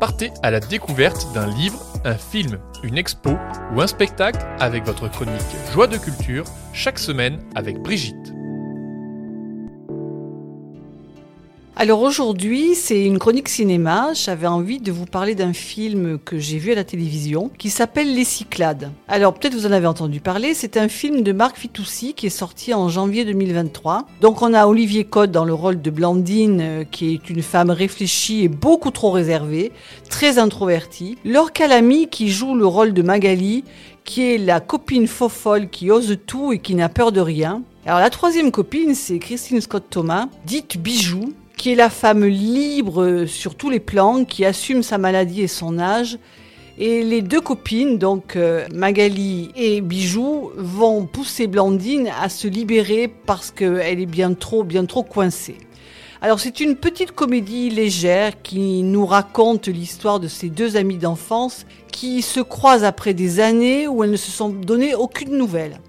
Partez à la découverte d'un livre, un film, une expo ou un spectacle avec votre chronique Joie de culture chaque semaine avec Brigitte. Alors aujourd'hui, c'est une chronique cinéma. J'avais envie de vous parler d'un film que j'ai vu à la télévision qui s'appelle Les Cyclades. Alors peut-être vous en avez entendu parler, c'est un film de Marc Fitoussi qui est sorti en janvier 2023. Donc on a Olivier Code dans le rôle de Blandine euh, qui est une femme réfléchie et beaucoup trop réservée, très introvertie. Laure Calamy qui joue le rôle de Magali qui est la copine fofolle qui ose tout et qui n'a peur de rien. Alors la troisième copine, c'est Christine Scott Thomas, dite Bijou, qui est la femme libre sur tous les plans, qui assume sa maladie et son âge. Et les deux copines, donc euh, Magali et Bijou, vont pousser Blandine à se libérer parce qu'elle est bien trop, bien trop coincée. Alors c'est une petite comédie légère qui nous raconte l'histoire de ces deux amies d'enfance qui se croisent après des années où elles ne se sont donné aucune nouvelle.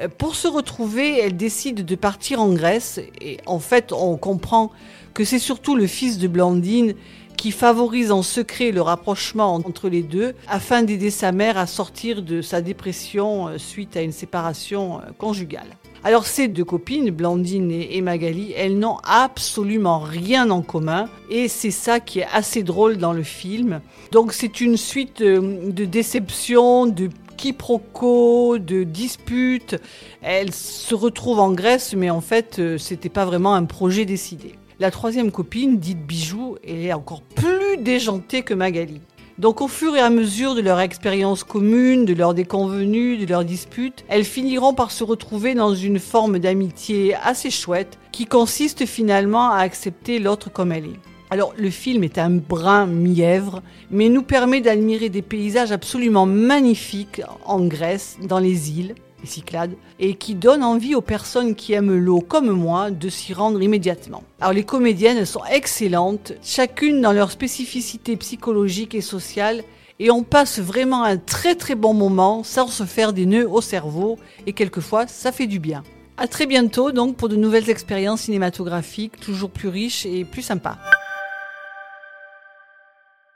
Euh, pour se retrouver, elles décident de partir en Grèce et en fait on comprend que c'est surtout le fils de Blandine qui favorise en secret le rapprochement entre les deux afin d'aider sa mère à sortir de sa dépression euh, suite à une séparation euh, conjugale. Alors ces deux copines, Blandine et Magali, elles n'ont absolument rien en commun et c'est ça qui est assez drôle dans le film. Donc c'est une suite de déceptions, de quiproquos, de disputes. Elles se retrouvent en Grèce mais en fait c'était pas vraiment un projet décidé. La troisième copine, dite Bijou, est encore plus déjantée que Magali. Donc au fur et à mesure de leur expérience commune, de leurs déconvenues, de leurs disputes, elles finiront par se retrouver dans une forme d'amitié assez chouette qui consiste finalement à accepter l'autre comme elle est. Alors le film est un brin mièvre, mais nous permet d'admirer des paysages absolument magnifiques en Grèce, dans les îles, les Cyclades, et qui donne envie aux personnes qui aiment l'eau comme moi de s'y rendre immédiatement. Alors les comédiennes sont excellentes, chacune dans leur spécificité psychologique et sociale, et on passe vraiment un très très bon moment sans se faire des nœuds au cerveau, et quelquefois ça fait du bien. A très bientôt donc pour de nouvelles expériences cinématographiques toujours plus riches et plus sympas.